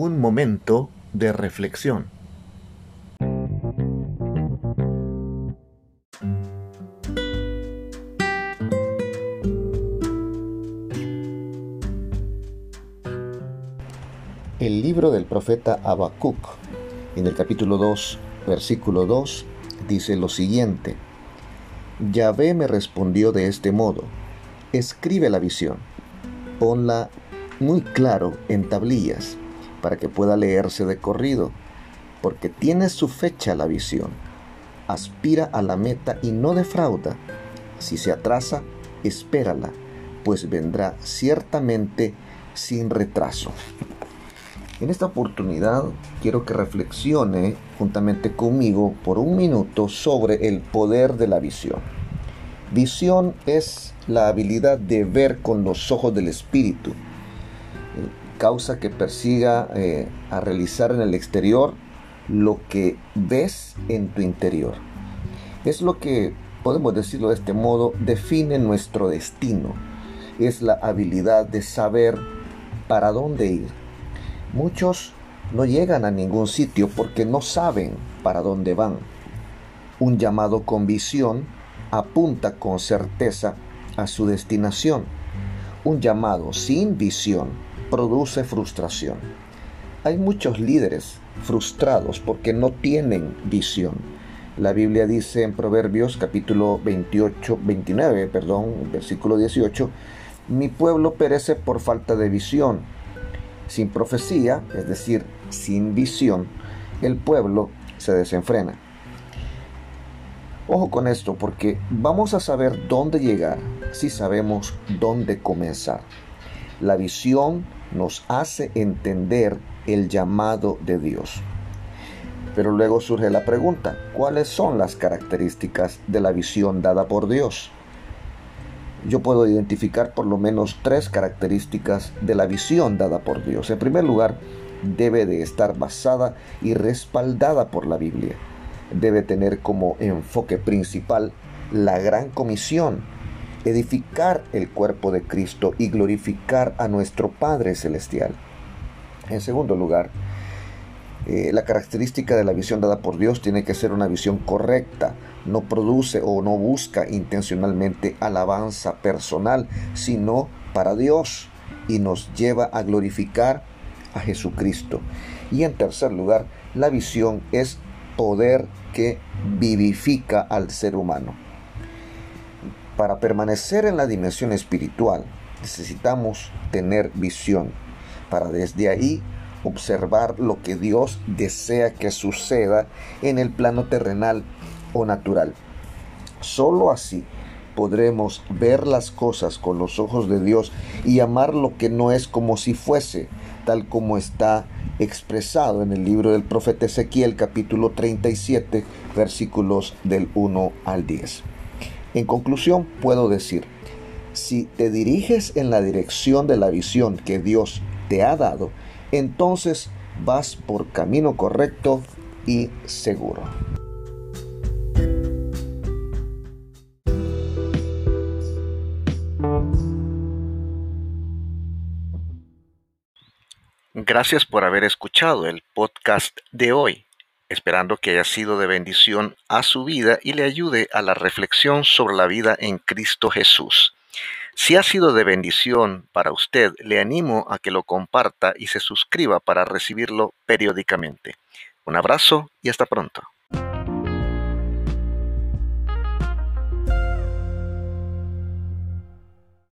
Un momento de reflexión. El libro del profeta Habacuc, en el capítulo 2, versículo 2, dice lo siguiente: Yahvé me respondió de este modo: Escribe la visión, ponla muy claro en tablillas para que pueda leerse de corrido, porque tiene su fecha la visión. Aspira a la meta y no defrauda. Si se atrasa, espérala, pues vendrá ciertamente sin retraso. En esta oportunidad quiero que reflexione juntamente conmigo por un minuto sobre el poder de la visión. Visión es la habilidad de ver con los ojos del espíritu. Causa que persiga eh, a realizar en el exterior lo que ves en tu interior. Es lo que, podemos decirlo de este modo, define nuestro destino. Es la habilidad de saber para dónde ir Muchos no llegan a ningún sitio porque no saben para dónde van. Un llamado con visión apunta con certeza a su destinación. Un llamado sin visión produce frustración. Hay muchos líderes frustrados porque no tienen visión. La Biblia dice en Proverbios capítulo 28, 29, perdón, versículo 18, mi pueblo perece por falta de visión sin profecía, es decir, sin visión, el pueblo se desenfrena. Ojo con esto porque vamos a saber dónde llegar si sabemos dónde comenzar. La visión nos hace entender el llamado de Dios. Pero luego surge la pregunta, ¿cuáles son las características de la visión dada por Dios? yo puedo identificar por lo menos tres características de la visión dada por Dios. En primer lugar, debe de estar basada y respaldada por la Biblia. Debe tener como enfoque principal la gran comisión, edificar el cuerpo de Cristo y glorificar a nuestro Padre Celestial. En segundo lugar, eh, la característica de la visión dada por Dios tiene que ser una visión correcta. No produce o no busca intencionalmente alabanza personal, sino para Dios y nos lleva a glorificar a Jesucristo. Y en tercer lugar, la visión es poder que vivifica al ser humano. Para permanecer en la dimensión espiritual necesitamos tener visión para desde ahí observar lo que Dios desea que suceda en el plano terrenal o natural. Solo así podremos ver las cosas con los ojos de Dios y amar lo que no es como si fuese, tal como está expresado en el libro del profeta Ezequiel capítulo 37 versículos del 1 al 10. En conclusión puedo decir, si te diriges en la dirección de la visión que Dios te ha dado, entonces vas por camino correcto y seguro. Gracias por haber escuchado el podcast de hoy, esperando que haya sido de bendición a su vida y le ayude a la reflexión sobre la vida en Cristo Jesús. Si ha sido de bendición para usted, le animo a que lo comparta y se suscriba para recibirlo periódicamente. Un abrazo y hasta pronto.